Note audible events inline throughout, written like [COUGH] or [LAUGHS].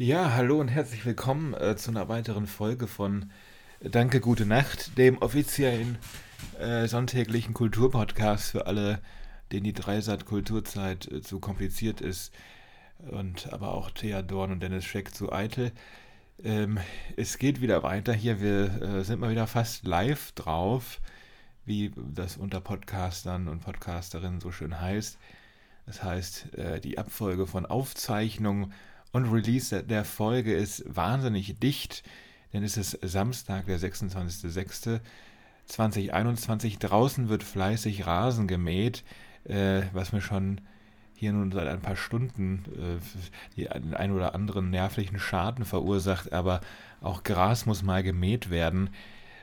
Ja, hallo und herzlich willkommen äh, zu einer weiteren Folge von Danke, gute Nacht, dem offiziellen äh, sonntäglichen Kulturpodcast für alle, denen die Dreisat Kulturzeit äh, zu kompliziert ist und aber auch Thea Dorn und Dennis Scheck zu eitel. Ähm, es geht wieder weiter hier, wir äh, sind mal wieder fast live drauf, wie das unter Podcastern und Podcasterinnen so schön heißt. Das heißt, äh, die Abfolge von Aufzeichnungen und Release der Folge ist wahnsinnig dicht, denn es ist Samstag, der 26.06.2021. Draußen wird fleißig Rasen gemäht, äh, was mir schon hier nun seit ein paar Stunden äh, die ein oder anderen nervlichen Schaden verursacht, aber auch Gras muss mal gemäht werden.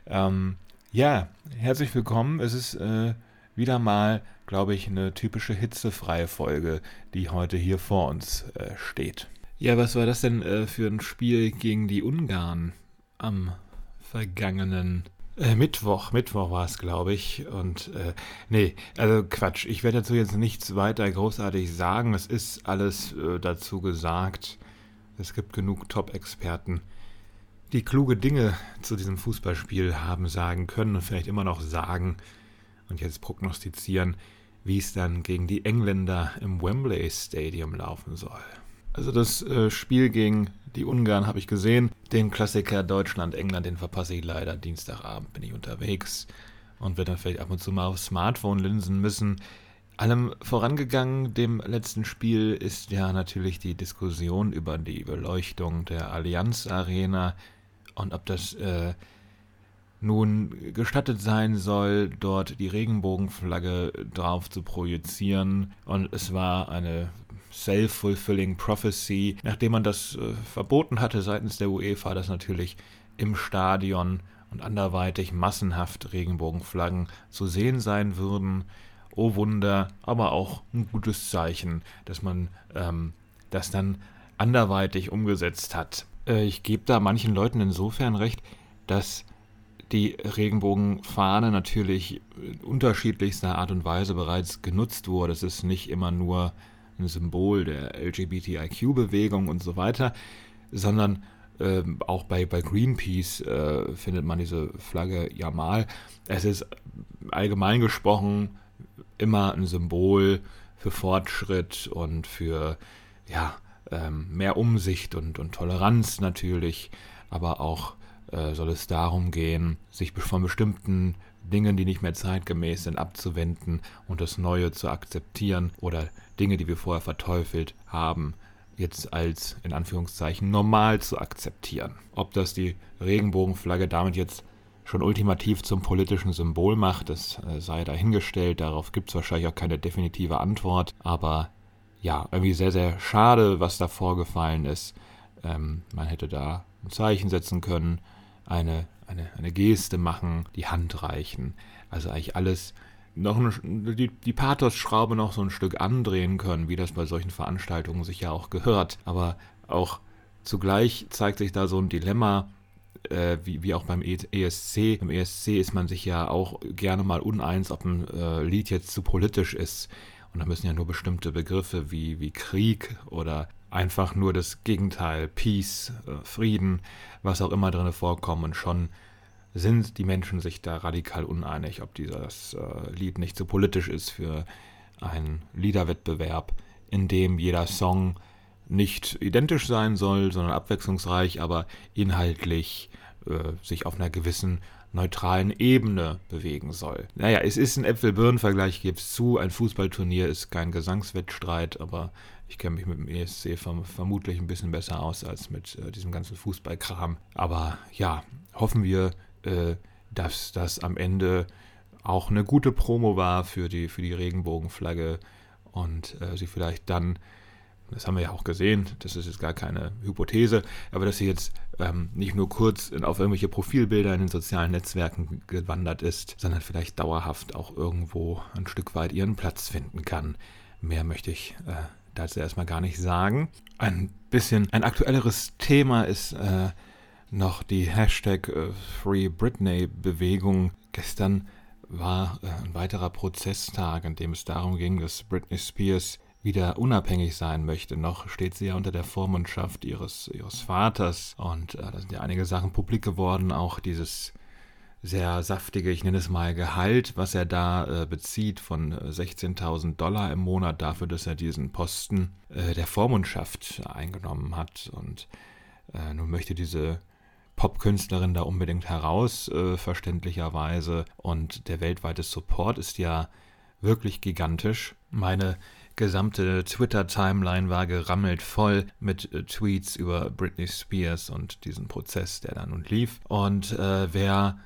Ähm, ja, herzlich willkommen. Es ist äh, wieder mal, glaube ich, eine typische hitzefreie Folge, die heute hier vor uns äh, steht. Ja, was war das denn äh, für ein Spiel gegen die Ungarn am vergangenen äh, Mittwoch? Mittwoch war es, glaube ich. Und äh, nee, also Quatsch. Ich werde dazu jetzt nichts weiter großartig sagen. Es ist alles äh, dazu gesagt. Es gibt genug Top-Experten, die kluge Dinge zu diesem Fußballspiel haben sagen können und vielleicht immer noch sagen und jetzt prognostizieren, wie es dann gegen die Engländer im Wembley Stadium laufen soll. Also das äh, Spiel gegen die Ungarn habe ich gesehen. Den Klassiker Deutschland-England, den verpasse ich leider. Dienstagabend bin ich unterwegs und werde dann vielleicht ab und zu mal aufs Smartphone linsen müssen. Allem vorangegangen dem letzten Spiel ist ja natürlich die Diskussion über die Beleuchtung der Allianz Arena und ob das äh, nun gestattet sein soll, dort die Regenbogenflagge drauf zu projizieren. Und es war eine self-fulfilling prophecy, nachdem man das äh, verboten hatte seitens der UEFA, dass natürlich im Stadion und anderweitig massenhaft Regenbogenflaggen zu sehen sein würden. Oh Wunder, aber auch ein gutes Zeichen, dass man ähm, das dann anderweitig umgesetzt hat. Äh, ich gebe da manchen Leuten insofern recht, dass die Regenbogenfahne natürlich unterschiedlichster Art und Weise bereits genutzt wurde. Es ist nicht immer nur ein Symbol der LGBTIQ-Bewegung und so weiter, sondern äh, auch bei, bei Greenpeace äh, findet man diese Flagge ja mal. Es ist allgemein gesprochen immer ein Symbol für Fortschritt und für ja, ähm, mehr Umsicht und, und Toleranz natürlich, aber auch äh, soll es darum gehen, sich von bestimmten Dingen, die nicht mehr zeitgemäß sind, abzuwenden und das Neue zu akzeptieren oder Dinge, die wir vorher verteufelt haben, jetzt als in Anführungszeichen normal zu akzeptieren. Ob das die Regenbogenflagge damit jetzt schon ultimativ zum politischen Symbol macht, das äh, sei dahingestellt. Darauf gibt es wahrscheinlich auch keine definitive Antwort. Aber ja, irgendwie sehr, sehr schade, was da vorgefallen ist. Ähm, man hätte da ein Zeichen setzen können, eine, eine, eine Geste machen, die Hand reichen. Also eigentlich alles noch eine, die, die Pathos-Schraube noch so ein Stück andrehen können, wie das bei solchen Veranstaltungen sich ja auch gehört. Aber auch zugleich zeigt sich da so ein Dilemma, äh, wie, wie auch beim ESC. Beim ESC ist man sich ja auch gerne mal uneins, ob ein äh, Lied jetzt zu politisch ist. Und da müssen ja nur bestimmte Begriffe wie, wie Krieg oder einfach nur das Gegenteil, Peace, äh, Frieden, was auch immer drin vorkommen und schon sind die Menschen sich da radikal uneinig, ob dieses äh, Lied nicht zu so politisch ist für einen Liederwettbewerb, in dem jeder Song nicht identisch sein soll, sondern abwechslungsreich, aber inhaltlich äh, sich auf einer gewissen neutralen Ebene bewegen soll. Naja, es ist ein Äpfel-Birnen-Vergleich, gebe es zu. Ein Fußballturnier ist kein Gesangswettstreit, aber ich kenne mich mit dem ESC verm vermutlich ein bisschen besser aus als mit äh, diesem ganzen Fußballkram. Aber ja, hoffen wir, äh, dass das am Ende auch eine gute Promo war für die, für die Regenbogenflagge und äh, sie vielleicht dann, das haben wir ja auch gesehen, das ist jetzt gar keine Hypothese, aber dass sie jetzt ähm, nicht nur kurz in, auf irgendwelche Profilbilder in den sozialen Netzwerken gewandert ist, sondern vielleicht dauerhaft auch irgendwo ein Stück weit ihren Platz finden kann. Mehr möchte ich äh, dazu erstmal gar nicht sagen. Ein bisschen ein aktuelleres Thema ist äh, noch die Hashtag äh, Free Britney Bewegung. Gestern war äh, ein weiterer Prozesstag, an dem es darum ging, dass Britney Spears wieder unabhängig sein möchte. Noch steht sie ja unter der Vormundschaft ihres, ihres Vaters und äh, da sind ja einige Sachen publik geworden, auch dieses sehr saftige, ich nenne es mal Gehalt, was er da äh, bezieht von 16.000 äh, Dollar im Monat dafür, dass er diesen Posten äh, der Vormundschaft eingenommen hat und äh, nun möchte diese Popkünstlerin da unbedingt heraus, äh, verständlicherweise und der weltweite Support ist ja wirklich gigantisch. Meine gesamte Twitter-Timeline war gerammelt voll mit äh, Tweets über Britney Spears und diesen Prozess, der da nun lief. Und äh, wer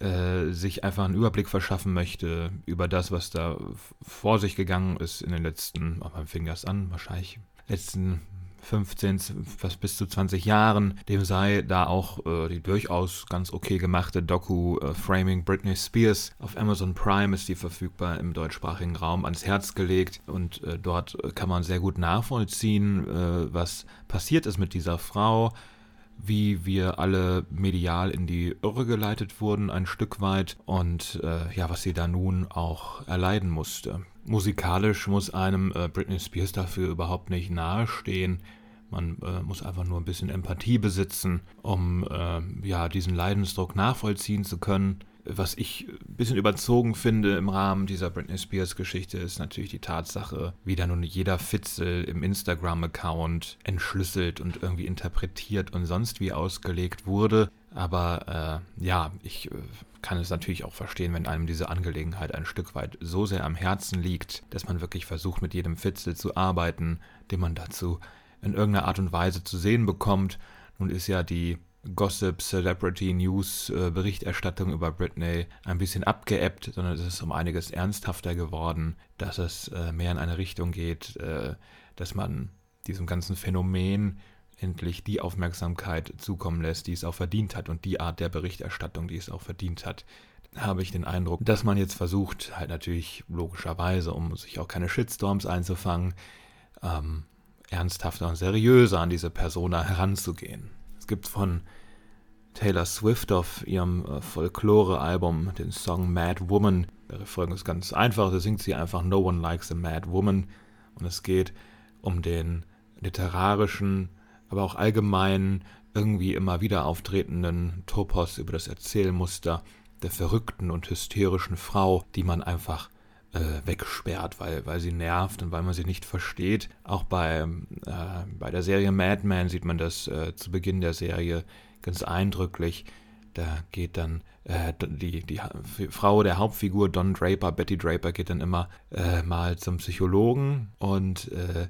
äh, sich einfach einen Überblick verschaffen möchte über das, was da vor sich gegangen ist in den letzten, oh, wann fing das an? Wahrscheinlich letzten 15, fast bis zu 20 Jahren, dem sei da auch äh, die durchaus ganz okay gemachte Doku äh, Framing Britney Spears auf Amazon Prime ist die verfügbar im deutschsprachigen Raum ans Herz gelegt. Und äh, dort kann man sehr gut nachvollziehen, äh, was passiert ist mit dieser Frau, wie wir alle medial in die Irre geleitet wurden, ein Stück weit, und äh, ja, was sie da nun auch erleiden musste. Musikalisch muss einem äh, Britney Spears dafür überhaupt nicht nahestehen. Man äh, muss einfach nur ein bisschen Empathie besitzen, um äh, ja, diesen Leidensdruck nachvollziehen zu können. Was ich ein bisschen überzogen finde im Rahmen dieser Britney Spears-Geschichte, ist natürlich die Tatsache, wie da nun jeder Fitzel im Instagram-Account entschlüsselt und irgendwie interpretiert und sonst wie ausgelegt wurde. Aber äh, ja, ich äh, kann es natürlich auch verstehen, wenn einem diese Angelegenheit ein Stück weit so sehr am Herzen liegt, dass man wirklich versucht, mit jedem Fitzel zu arbeiten, den man dazu in irgendeiner Art und Weise zu sehen bekommt. Nun ist ja die Gossip, Celebrity News äh, Berichterstattung über Britney ein bisschen abgeebbt, sondern es ist um einiges ernsthafter geworden, dass es äh, mehr in eine Richtung geht, äh, dass man diesem ganzen Phänomen endlich die Aufmerksamkeit zukommen lässt, die es auch verdient hat und die Art der Berichterstattung, die es auch verdient hat. Habe ich den Eindruck, dass man jetzt versucht, halt natürlich logischerweise, um sich auch keine Shitstorms einzufangen, ähm, ernsthafter und seriöser an diese Persona heranzugehen. Es gibt von Taylor Swift auf ihrem äh, Folklore-Album den Song Mad Woman. Der Refrain ist ganz einfach, da singt sie einfach No one likes a mad woman. Und es geht um den literarischen, aber auch allgemeinen, irgendwie immer wieder auftretenden Topos über das Erzählmuster der verrückten und hysterischen Frau, die man einfach wegsperrt, weil, weil sie nervt und weil man sie nicht versteht. Auch bei, äh, bei der Serie Mad Men sieht man das äh, zu Beginn der Serie ganz eindrücklich. Da geht dann äh, die, die Frau der Hauptfigur, Don Draper, Betty Draper, geht dann immer äh, mal zum Psychologen und äh,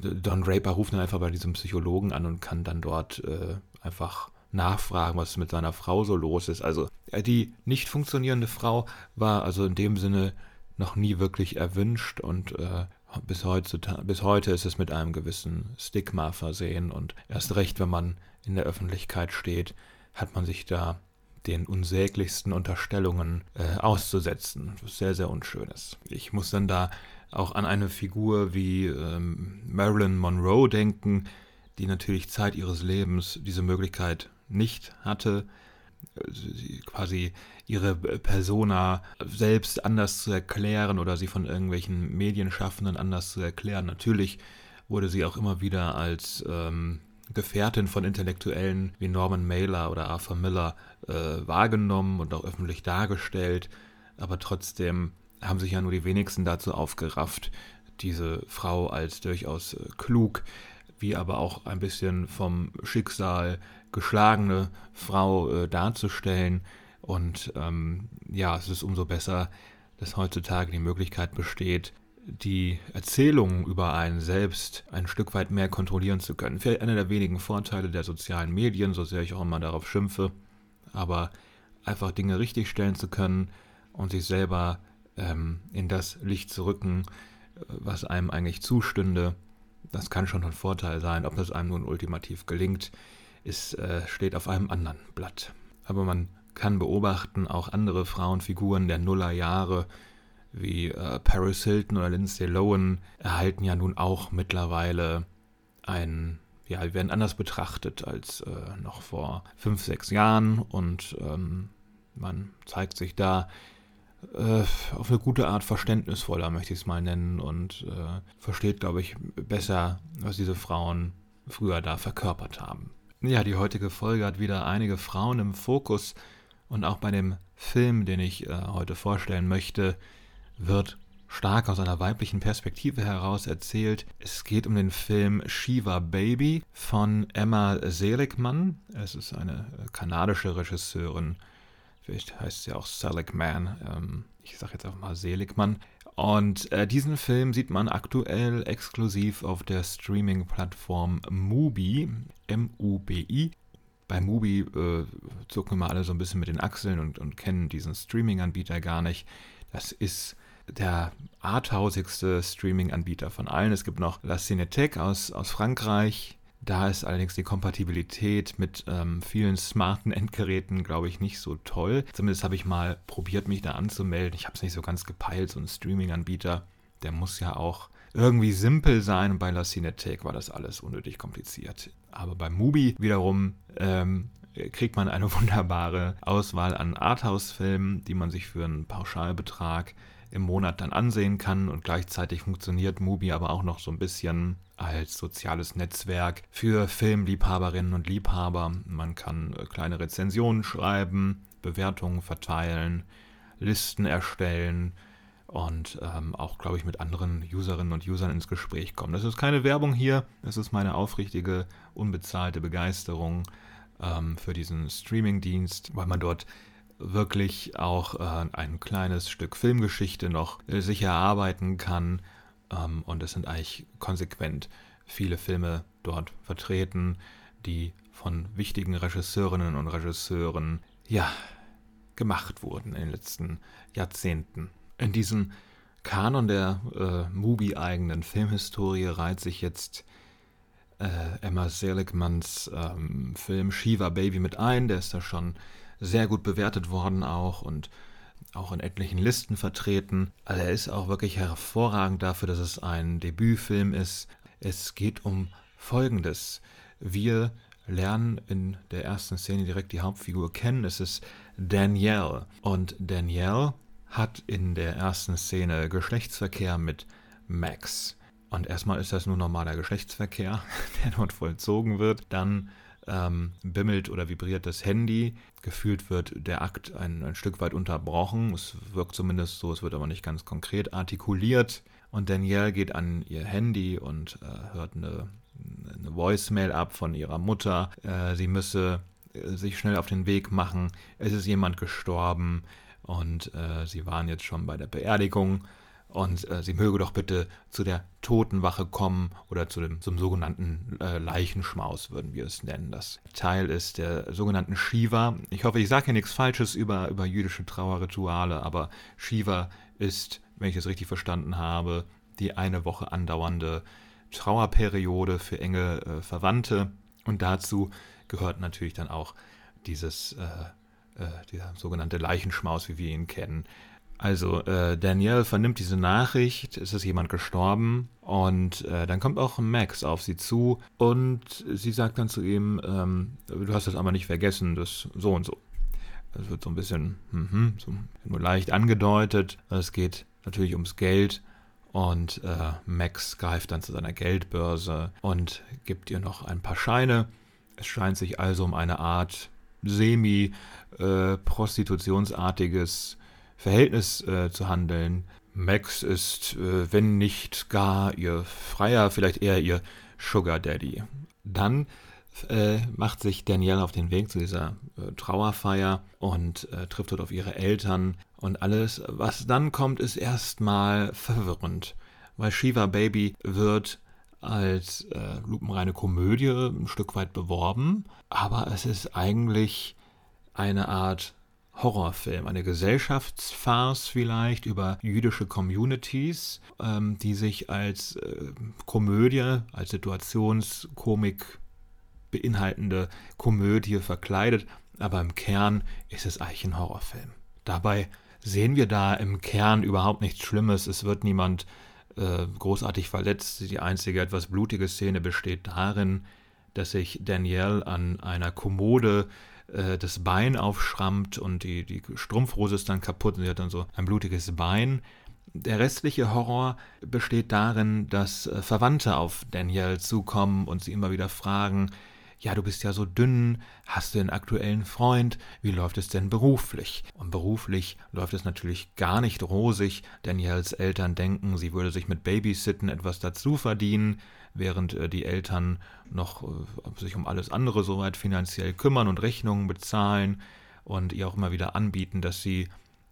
Don Draper ruft dann einfach bei diesem Psychologen an und kann dann dort äh, einfach nachfragen, was mit seiner Frau so los ist. Also äh, die nicht funktionierende Frau war also in dem Sinne noch nie wirklich erwünscht und äh, bis, heutzutage, bis heute ist es mit einem gewissen Stigma versehen und erst recht, wenn man in der Öffentlichkeit steht, hat man sich da den unsäglichsten Unterstellungen äh, auszusetzen, was sehr, sehr unschön ist. Ich muss dann da auch an eine Figur wie ähm, Marilyn Monroe denken, die natürlich Zeit ihres Lebens diese Möglichkeit nicht hatte, quasi ihre Persona selbst anders zu erklären oder sie von irgendwelchen Medienschaffenden anders zu erklären. Natürlich wurde sie auch immer wieder als ähm, Gefährtin von Intellektuellen wie Norman Mailer oder Arthur Miller äh, wahrgenommen und auch öffentlich dargestellt, aber trotzdem haben sich ja nur die wenigsten dazu aufgerafft, diese Frau als durchaus äh, klug, wie aber auch ein bisschen vom Schicksal geschlagene Frau äh, darzustellen. Und ähm, ja, es ist umso besser, dass heutzutage die Möglichkeit besteht, die Erzählung über einen selbst ein Stück weit mehr kontrollieren zu können. Vielleicht einer der wenigen Vorteile der sozialen Medien, so sehr ich auch immer darauf schimpfe, aber einfach Dinge richtigstellen zu können und sich selber ähm, in das Licht zu rücken, äh, was einem eigentlich zustünde, das kann schon ein Vorteil sein. Ob das einem nun ultimativ gelingt, ist, äh, steht auf einem anderen Blatt. Aber man kann beobachten, auch andere Frauenfiguren der Nullerjahre wie äh, Paris Hilton oder Lindsay Lohan erhalten ja nun auch mittlerweile ein, ja, werden anders betrachtet als äh, noch vor fünf, sechs Jahren und ähm, man zeigt sich da auf eine gute Art verständnisvoller, möchte ich es mal nennen, und äh, versteht, glaube ich, besser, was diese Frauen früher da verkörpert haben. Ja, die heutige Folge hat wieder einige Frauen im Fokus und auch bei dem Film, den ich äh, heute vorstellen möchte, wird stark aus einer weiblichen Perspektive heraus erzählt. Es geht um den Film Shiva Baby von Emma Seligman. Es ist eine äh, kanadische Regisseurin. Vielleicht heißt sie auch Seligman. Ähm, ich sage jetzt einfach mal Seligman. Und äh, diesen Film sieht man aktuell exklusiv auf der Streaming-Plattform Mubi, M-U-B-I. Bei Mubi äh, zucken wir alle so ein bisschen mit den Achseln und, und kennen diesen Streaming-Anbieter gar nicht. Das ist der arthausigste Streaming-Anbieter von allen. Es gibt noch La Cinéthèque aus, aus Frankreich. Da ist allerdings die Kompatibilität mit ähm, vielen smarten Endgeräten, glaube ich, nicht so toll. Zumindest habe ich mal probiert, mich da anzumelden. Ich habe es nicht so ganz gepeilt. So ein Streaming-Anbieter, der muss ja auch irgendwie simpel sein. Und bei La Cinéthèque war das alles unnötig kompliziert. Aber bei Mubi wiederum ähm, kriegt man eine [LAUGHS] wunderbare Auswahl an Arthouse-Filmen, die man sich für einen Pauschalbetrag im Monat dann ansehen kann und gleichzeitig funktioniert Mubi aber auch noch so ein bisschen als soziales Netzwerk für Filmliebhaberinnen und Liebhaber. Man kann äh, kleine Rezensionen schreiben, Bewertungen verteilen, Listen erstellen und ähm, auch, glaube ich, mit anderen Userinnen und Usern ins Gespräch kommen. Das ist keine Werbung hier, das ist meine aufrichtige, unbezahlte Begeisterung ähm, für diesen Streaming-Dienst, weil man dort wirklich auch äh, ein kleines Stück Filmgeschichte noch äh, sich erarbeiten kann. Ähm, und es sind eigentlich konsequent viele Filme dort vertreten, die von wichtigen Regisseurinnen und Regisseuren ja gemacht wurden in den letzten Jahrzehnten. In diesem Kanon der äh, Mubi-eigenen Filmhistorie reiht sich jetzt äh, Emma Seligmans ähm, Film Shiva Baby mit ein. Der ist da schon sehr gut bewertet worden auch und auch in etlichen Listen vertreten. Also er ist auch wirklich hervorragend dafür, dass es ein Debütfilm ist. Es geht um Folgendes. Wir lernen in der ersten Szene direkt die Hauptfigur kennen. Es ist Danielle. Und Danielle hat in der ersten Szene Geschlechtsverkehr mit Max. Und erstmal ist das nur normaler Geschlechtsverkehr, [LAUGHS] der dort vollzogen wird. Dann ähm, bimmelt oder vibriert das Handy. Gefühlt wird der Akt ein, ein Stück weit unterbrochen. Es wirkt zumindest so, es wird aber nicht ganz konkret artikuliert. Und Danielle geht an ihr Handy und äh, hört eine, eine Voicemail ab von ihrer Mutter. Äh, sie müsse äh, sich schnell auf den Weg machen. Es ist jemand gestorben und äh, sie waren jetzt schon bei der Beerdigung und äh, sie möge doch bitte zu der Totenwache kommen oder zu dem, zum sogenannten äh, Leichenschmaus, würden wir es nennen. Das Teil ist der sogenannten Shiva. Ich hoffe, ich sage hier nichts Falsches über, über jüdische Trauerrituale, aber Shiva ist, wenn ich es richtig verstanden habe, die eine Woche andauernde Trauerperiode für enge äh, Verwandte. Und dazu gehört natürlich dann auch dieses, äh, äh, dieser sogenannte Leichenschmaus, wie wir ihn kennen. Also äh, Danielle vernimmt diese Nachricht, es ist jemand gestorben und äh, dann kommt auch Max auf sie zu und sie sagt dann zu ihm, ähm, du hast das aber nicht vergessen, das so und so. Es wird so ein bisschen mm so nur leicht angedeutet. Es geht natürlich ums Geld und äh, Max greift dann zu seiner Geldbörse und gibt ihr noch ein paar Scheine. Es scheint sich also um eine Art semi-prostitutionsartiges äh, Verhältnis äh, zu handeln. Max ist, äh, wenn nicht gar ihr Freier, vielleicht eher ihr Sugar Daddy. Dann äh, macht sich Danielle auf den Weg zu dieser äh, Trauerfeier und äh, trifft dort auf ihre Eltern. Und alles, was dann kommt, ist erstmal verwirrend, weil Shiva Baby wird als äh, lupenreine Komödie ein Stück weit beworben, aber es ist eigentlich eine Art Horrorfilm, eine Gesellschaftsfarce vielleicht über jüdische Communities, ähm, die sich als äh, Komödie, als Situationskomik beinhaltende Komödie verkleidet, aber im Kern ist es eigentlich ein Horrorfilm. Dabei sehen wir da im Kern überhaupt nichts Schlimmes, es wird niemand äh, großartig verletzt, die einzige etwas blutige Szene besteht darin, dass sich Danielle an einer Kommode äh, das Bein aufschrammt und die, die Strumpfhose ist dann kaputt und sie hat dann so ein blutiges Bein. Der restliche Horror besteht darin, dass äh, Verwandte auf Danielle zukommen und sie immer wieder fragen, ja, du bist ja so dünn, hast du einen aktuellen Freund, wie läuft es denn beruflich? Und beruflich läuft es natürlich gar nicht rosig, Daniels Eltern denken, sie würde sich mit Babysitten etwas dazu verdienen, während äh, die Eltern noch äh, sich um alles andere soweit finanziell kümmern und Rechnungen bezahlen und ihr auch immer wieder anbieten, dass sie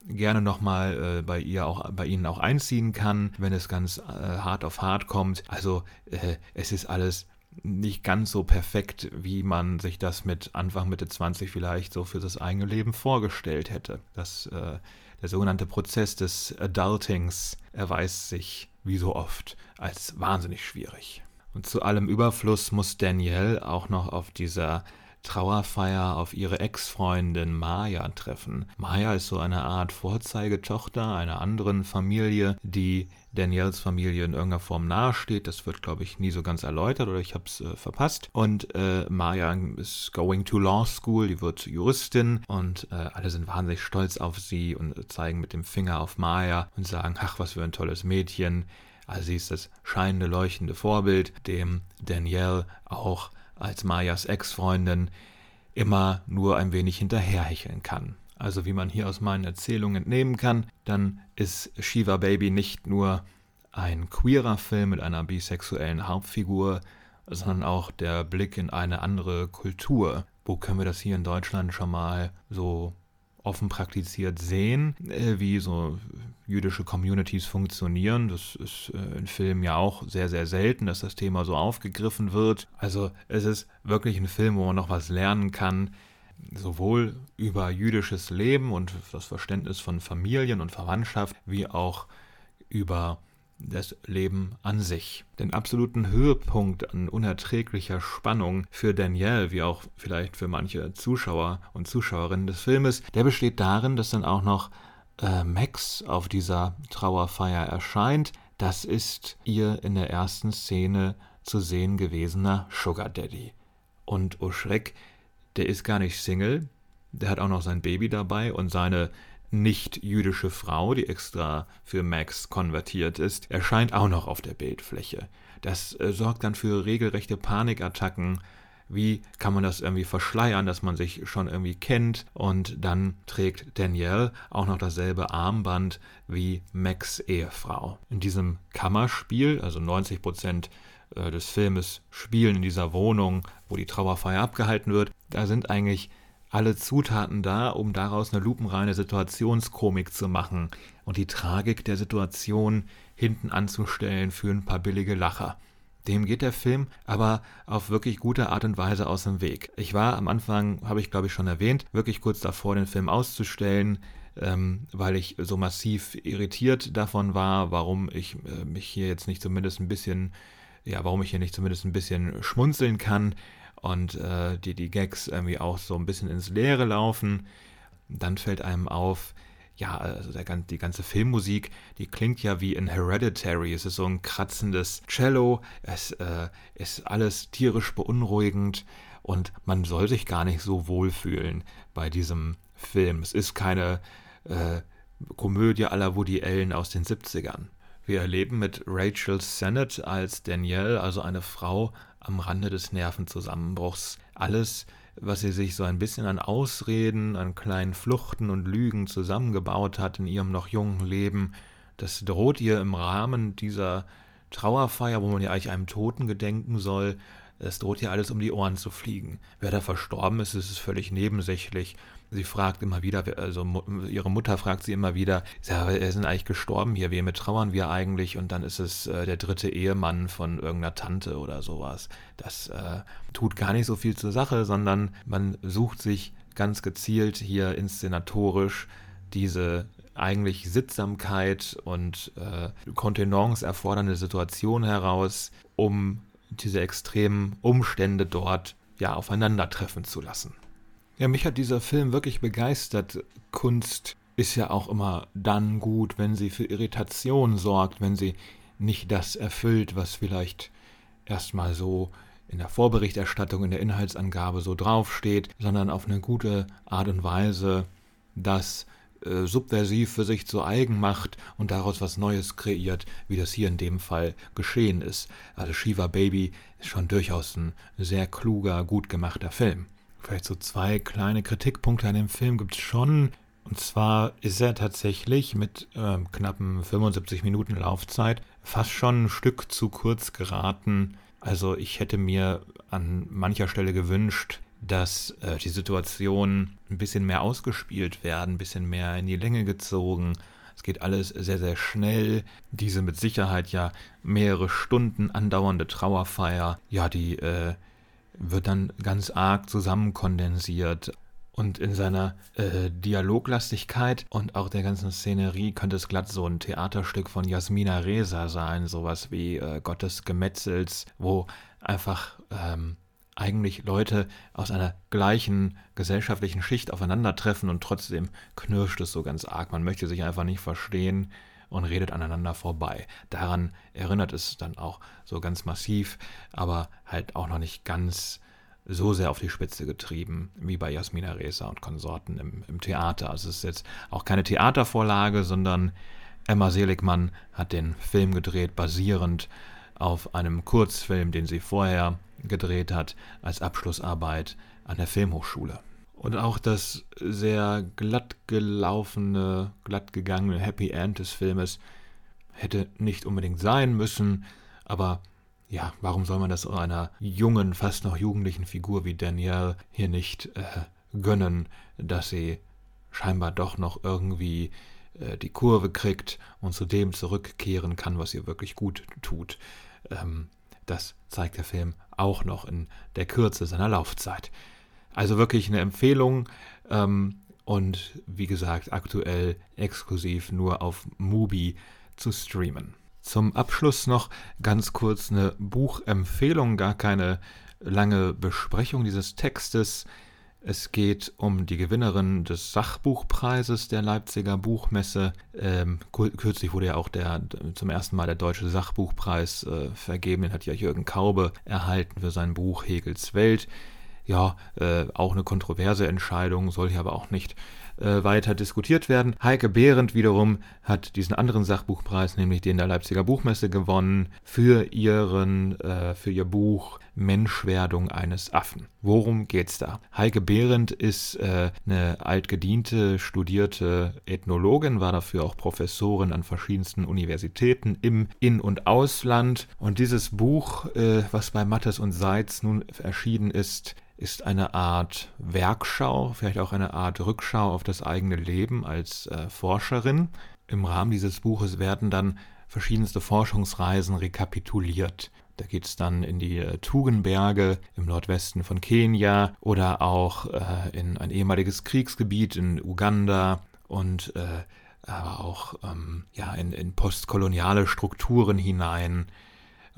gerne nochmal äh, bei ihr auch bei ihnen auch einziehen kann, wenn es ganz äh, hart auf hart kommt. Also äh, es ist alles nicht ganz so perfekt, wie man sich das mit Anfang Mitte 20 vielleicht so für das eigene Leben vorgestellt hätte. Das, äh, der sogenannte Prozess des Adultings erweist sich, wie so oft, als wahnsinnig schwierig. Und zu allem Überfluss muss Danielle auch noch auf dieser Trauerfeier auf ihre Ex-Freundin Maya treffen. Maya ist so eine Art Vorzeigetochter einer anderen Familie, die Daniels Familie in irgendeiner Form nahesteht. Das wird, glaube ich, nie so ganz erläutert oder ich habe es äh, verpasst. Und äh, Maya ist going to law school, die wird Juristin und äh, alle sind wahnsinnig stolz auf sie und zeigen mit dem Finger auf Maya und sagen, ach, was für ein tolles Mädchen. Also sie ist das scheinende, leuchtende Vorbild, dem Danielle auch als Mayas Ex-Freundin immer nur ein wenig hinterherhecheln kann. Also wie man hier aus meinen Erzählungen entnehmen kann, dann ist Shiva Baby nicht nur ein queerer Film mit einer bisexuellen Hauptfigur, sondern auch der Blick in eine andere Kultur. Wo können wir das hier in Deutschland schon mal so offen praktiziert sehen, äh, wie so jüdische Communities funktionieren. Das ist äh, in Filmen ja auch sehr, sehr selten, dass das Thema so aufgegriffen wird. Also es ist wirklich ein Film, wo man noch was lernen kann, sowohl über jüdisches Leben und das Verständnis von Familien und Verwandtschaft, wie auch über das Leben an sich. Den absoluten Höhepunkt an unerträglicher Spannung für Danielle, wie auch vielleicht für manche Zuschauer und Zuschauerinnen des Filmes, der besteht darin, dass dann auch noch äh, Max auf dieser Trauerfeier erscheint. Das ist ihr in der ersten Szene zu sehen gewesener Sugar Daddy. Und oh der ist gar nicht Single, der hat auch noch sein Baby dabei und seine nicht-jüdische Frau, die extra für Max konvertiert ist, erscheint auch noch auf der Bildfläche. Das äh, sorgt dann für regelrechte Panikattacken. Wie kann man das irgendwie verschleiern, dass man sich schon irgendwie kennt? Und dann trägt Danielle auch noch dasselbe Armband wie Max Ehefrau. In diesem Kammerspiel, also 90 Prozent äh, des Filmes spielen in dieser Wohnung, wo die Trauerfeier abgehalten wird, da sind eigentlich alle Zutaten da, um daraus eine lupenreine Situationskomik zu machen und die Tragik der Situation hinten anzustellen für ein paar billige Lacher. Dem geht der Film aber auf wirklich gute Art und Weise aus dem Weg. Ich war am Anfang, habe ich glaube ich schon erwähnt, wirklich kurz davor, den Film auszustellen, ähm, weil ich so massiv irritiert davon war, warum ich äh, mich hier jetzt nicht zumindest ein bisschen, ja, warum ich hier nicht zumindest ein bisschen schmunzeln kann und äh, die, die Gags irgendwie auch so ein bisschen ins Leere laufen. Dann fällt einem auf, ja, also der, die ganze Filmmusik, die klingt ja wie in Hereditary. Es ist so ein kratzendes Cello, es äh, ist alles tierisch beunruhigend und man soll sich gar nicht so wohlfühlen bei diesem Film. Es ist keine äh, Komödie aller Woody Allen aus den 70ern. Wir erleben mit Rachel Sennett als Danielle, also eine Frau am Rande des Nervenzusammenbruchs. Alles, was sie sich so ein bisschen an Ausreden, an kleinen Fluchten und Lügen zusammengebaut hat in ihrem noch jungen Leben, das droht ihr im Rahmen dieser Trauerfeier, wo man ja eigentlich einem Toten gedenken soll, es droht ihr alles um die Ohren zu fliegen. Wer da verstorben ist, ist es völlig nebensächlich. Sie fragt immer wieder, also ihre Mutter fragt sie immer wieder, ja, er sind eigentlich gestorben hier, wem trauern wir eigentlich? Und dann ist es äh, der dritte Ehemann von irgendeiner Tante oder sowas. Das äh, tut gar nicht so viel zur Sache, sondern man sucht sich ganz gezielt hier inszenatorisch diese eigentlich Sittsamkeit und äh, Kontenance erfordernde Situation heraus, um diese extremen Umstände dort ja aufeinandertreffen zu lassen. Ja, mich hat dieser Film wirklich begeistert. Kunst ist ja auch immer dann gut, wenn sie für Irritation sorgt, wenn sie nicht das erfüllt, was vielleicht erstmal so in der Vorberichterstattung, in der Inhaltsangabe so draufsteht, sondern auf eine gute Art und Weise das äh, subversiv für sich zu eigen macht und daraus was Neues kreiert, wie das hier in dem Fall geschehen ist. Also Shiva Baby ist schon durchaus ein sehr kluger, gut gemachter Film. Vielleicht so zwei kleine Kritikpunkte an dem Film gibt es schon. Und zwar ist er tatsächlich mit äh, knappen 75 Minuten Laufzeit fast schon ein Stück zu kurz geraten. Also ich hätte mir an mancher Stelle gewünscht, dass äh, die Situationen ein bisschen mehr ausgespielt werden, ein bisschen mehr in die Länge gezogen. Es geht alles sehr, sehr schnell. Diese mit Sicherheit ja mehrere Stunden andauernde Trauerfeier, ja, die äh, wird dann ganz arg zusammenkondensiert. Und in seiner äh, Dialoglastigkeit und auch der ganzen Szenerie könnte es glatt so ein Theaterstück von Jasmina Reza sein, sowas wie äh, Gottes Gemetzels, wo einfach ähm, eigentlich Leute aus einer gleichen gesellschaftlichen Schicht aufeinandertreffen und trotzdem knirscht es so ganz arg. Man möchte sich einfach nicht verstehen und redet aneinander vorbei. Daran erinnert es dann auch so ganz massiv, aber halt auch noch nicht ganz so sehr auf die Spitze getrieben wie bei Jasmina Reza und Konsorten im, im Theater. Also es ist jetzt auch keine Theatervorlage, sondern Emma Seligmann hat den Film gedreht, basierend auf einem Kurzfilm, den sie vorher gedreht hat als Abschlussarbeit an der Filmhochschule. Und auch das sehr glatt gelaufene, glatt gegangene Happy End des Filmes hätte nicht unbedingt sein müssen, aber ja, warum soll man das einer jungen, fast noch jugendlichen Figur wie Danielle hier nicht äh, gönnen, dass sie scheinbar doch noch irgendwie äh, die Kurve kriegt und zu dem zurückkehren kann, was ihr wirklich gut tut. Ähm, das zeigt der Film auch noch in der Kürze seiner Laufzeit. Also wirklich eine Empfehlung ähm, und wie gesagt aktuell exklusiv nur auf Mubi zu streamen. Zum Abschluss noch ganz kurz eine Buchempfehlung, gar keine lange Besprechung dieses Textes. Es geht um die Gewinnerin des Sachbuchpreises der Leipziger Buchmesse. Ähm, kürzlich wurde ja auch der, zum ersten Mal der Deutsche Sachbuchpreis äh, vergeben. Den hat ja Jürgen Kaube erhalten für sein Buch Hegels Welt. Ja, äh, auch eine kontroverse Entscheidung, soll hier aber auch nicht äh, weiter diskutiert werden. Heike Behrendt wiederum hat diesen anderen Sachbuchpreis, nämlich den der Leipziger Buchmesse, gewonnen für ihren, äh, für ihr Buch Menschwerdung eines Affen. Worum geht's da? Heike Behrendt ist äh, eine altgediente, studierte Ethnologin, war dafür auch Professorin an verschiedensten Universitäten im In- und Ausland. Und dieses Buch, äh, was bei Mattes und Seitz nun erschienen ist, ist eine Art Werkschau, vielleicht auch eine Art Rückschau auf das eigene Leben als äh, Forscherin. Im Rahmen dieses Buches werden dann verschiedenste Forschungsreisen rekapituliert. Da geht es dann in die äh, Tugenberge im Nordwesten von Kenia oder auch äh, in ein ehemaliges Kriegsgebiet in Uganda und äh, aber auch ähm, ja, in, in postkoloniale Strukturen hinein.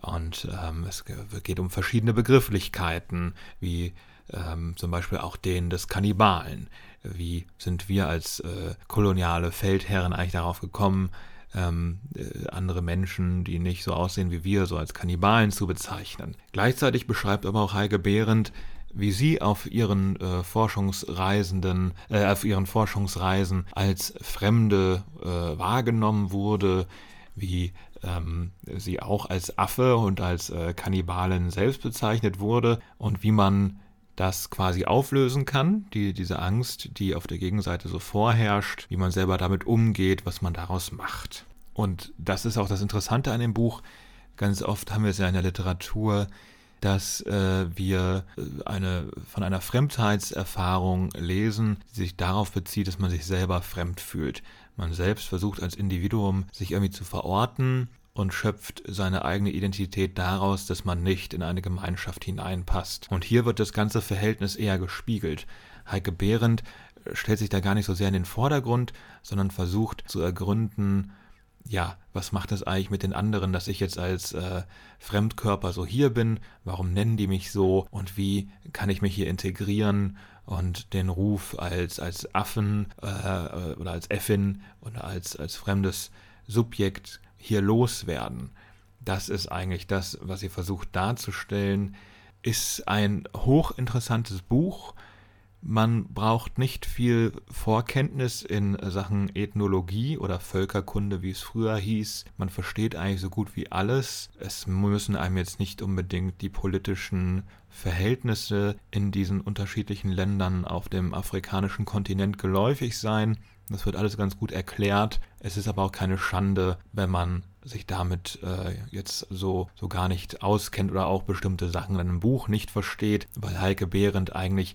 Und ähm, es geht um verschiedene Begrifflichkeiten, wie ähm, zum Beispiel auch den des Kannibalen. Wie sind wir als äh, koloniale Feldherren eigentlich darauf gekommen, ähm, äh, andere Menschen, die nicht so aussehen wie wir, so als Kannibalen zu bezeichnen. Gleichzeitig beschreibt aber auch Heike Behrendt, wie sie auf ihren äh, Forschungsreisenden, äh, auf ihren Forschungsreisen als Fremde äh, wahrgenommen wurde, wie ähm, sie auch als Affe und als äh, Kannibalin selbst bezeichnet wurde und wie man das quasi auflösen kann, die, diese Angst, die auf der Gegenseite so vorherrscht, wie man selber damit umgeht, was man daraus macht. Und das ist auch das Interessante an dem Buch. Ganz oft haben wir es ja in der Literatur, dass äh, wir äh, eine, von einer Fremdheitserfahrung lesen, die sich darauf bezieht, dass man sich selber fremd fühlt. Man selbst versucht als Individuum sich irgendwie zu verorten und schöpft seine eigene Identität daraus, dass man nicht in eine Gemeinschaft hineinpasst. Und hier wird das ganze Verhältnis eher gespiegelt. Heike Behrendt stellt sich da gar nicht so sehr in den Vordergrund, sondern versucht zu ergründen, ja, was macht das eigentlich mit den anderen, dass ich jetzt als äh, Fremdkörper so hier bin? Warum nennen die mich so? Und wie kann ich mich hier integrieren und den Ruf als, als Affen äh, oder als Äffin oder als, als fremdes Subjekt hier loswerden. Das ist eigentlich das, was sie versucht darzustellen ist ein hochinteressantes Buch. Man braucht nicht viel Vorkenntnis in Sachen Ethnologie oder Völkerkunde, wie es früher hieß. Man versteht eigentlich so gut wie alles. Es müssen einem jetzt nicht unbedingt die politischen Verhältnisse in diesen unterschiedlichen Ländern auf dem afrikanischen Kontinent geläufig sein. Das wird alles ganz gut erklärt. Es ist aber auch keine Schande, wenn man sich damit äh, jetzt so, so gar nicht auskennt oder auch bestimmte Sachen in einem Buch nicht versteht, weil Heike Behrendt eigentlich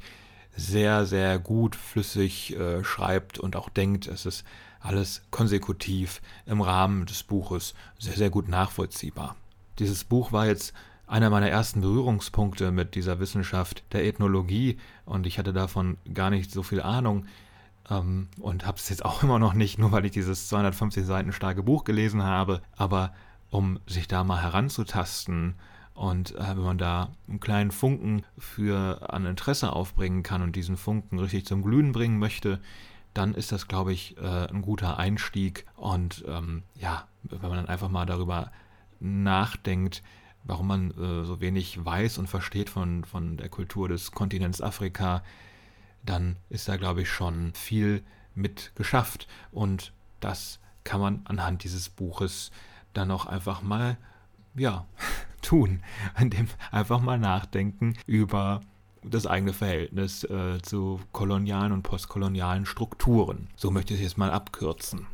sehr, sehr gut flüssig äh, schreibt und auch denkt. Es ist alles konsekutiv im Rahmen des Buches sehr, sehr gut nachvollziehbar. Dieses Buch war jetzt einer meiner ersten Berührungspunkte mit dieser Wissenschaft der Ethnologie und ich hatte davon gar nicht so viel Ahnung ähm, und habe es jetzt auch immer noch nicht, nur weil ich dieses 250 Seiten starke Buch gelesen habe, aber um sich da mal heranzutasten und äh, wenn man da einen kleinen Funken für an Interesse aufbringen kann und diesen Funken richtig zum Glühen bringen möchte, dann ist das, glaube ich, äh, ein guter Einstieg. Und ähm, ja, wenn man dann einfach mal darüber nachdenkt, warum man äh, so wenig weiß und versteht von, von der Kultur des Kontinents Afrika, dann ist da, glaube ich, schon viel mit geschafft. Und das kann man anhand dieses Buches dann auch einfach mal, ja, [LAUGHS] tun. An dem einfach mal nachdenken über das eigene Verhältnis äh, zu kolonialen und postkolonialen Strukturen. So möchte ich es jetzt mal abkürzen.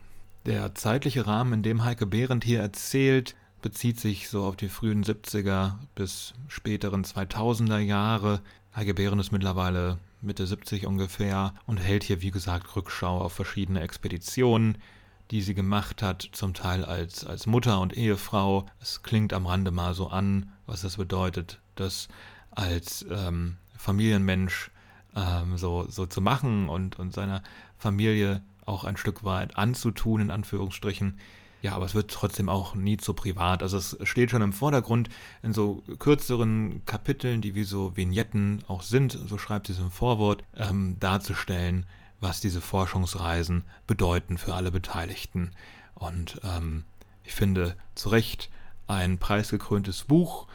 Der zeitliche Rahmen, in dem Heike Behrendt hier erzählt, bezieht sich so auf die frühen 70er bis späteren 2000er Jahre. Heike Behrendt ist mittlerweile Mitte 70 ungefähr und hält hier, wie gesagt, Rückschau auf verschiedene Expeditionen, die sie gemacht hat, zum Teil als, als Mutter und Ehefrau. Es klingt am Rande mal so an, was das bedeutet, das als ähm, Familienmensch ähm, so, so zu machen und, und seiner Familie auch ein Stück weit anzutun, in Anführungsstrichen. Ja, aber es wird trotzdem auch nie zu privat. Also es steht schon im Vordergrund in so kürzeren Kapiteln, die wie so Vignetten auch sind, so schreibt sie es im Vorwort, ähm, darzustellen, was diese Forschungsreisen bedeuten für alle Beteiligten. Und ähm, ich finde zu Recht ein preisgekröntes Buch,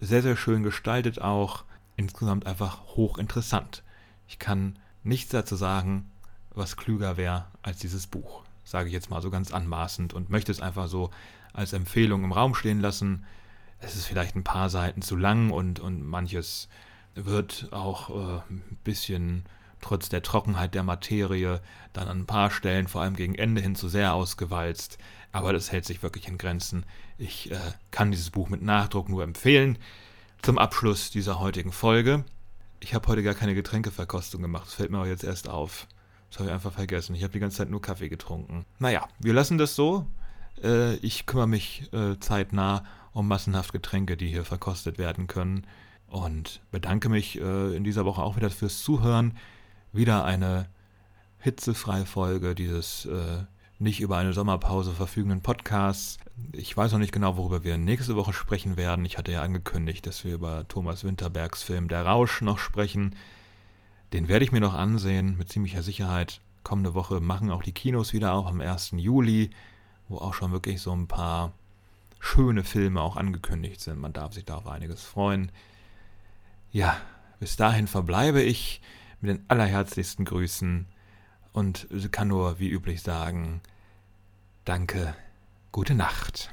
sehr, sehr schön gestaltet auch, insgesamt einfach hochinteressant. Ich kann nichts dazu sagen, was klüger wäre als dieses Buch sage ich jetzt mal so ganz anmaßend und möchte es einfach so als Empfehlung im Raum stehen lassen. Es ist vielleicht ein paar Seiten zu lang und, und manches wird auch äh, ein bisschen trotz der Trockenheit der Materie dann an ein paar Stellen, vor allem gegen Ende hin, zu sehr ausgewalzt. Aber das hält sich wirklich in Grenzen. Ich äh, kann dieses Buch mit Nachdruck nur empfehlen. Zum Abschluss dieser heutigen Folge. Ich habe heute gar keine Getränkeverkostung gemacht. Das fällt mir auch jetzt erst auf. Das habe ich einfach vergessen. Ich habe die ganze Zeit nur Kaffee getrunken. Naja, wir lassen das so. Äh, ich kümmere mich äh, zeitnah um massenhaft Getränke, die hier verkostet werden können. Und bedanke mich äh, in dieser Woche auch wieder fürs Zuhören. Wieder eine hitzefreie Folge dieses äh, nicht über eine Sommerpause verfügenden Podcasts. Ich weiß noch nicht genau, worüber wir nächste Woche sprechen werden. Ich hatte ja angekündigt, dass wir über Thomas Winterbergs Film Der Rausch noch sprechen. Den werde ich mir noch ansehen, mit ziemlicher Sicherheit. Kommende Woche machen auch die Kinos wieder auf am 1. Juli, wo auch schon wirklich so ein paar schöne Filme auch angekündigt sind. Man darf sich da auf einiges freuen. Ja, bis dahin verbleibe ich mit den allerherzlichsten Grüßen und kann nur wie üblich sagen, danke, gute Nacht.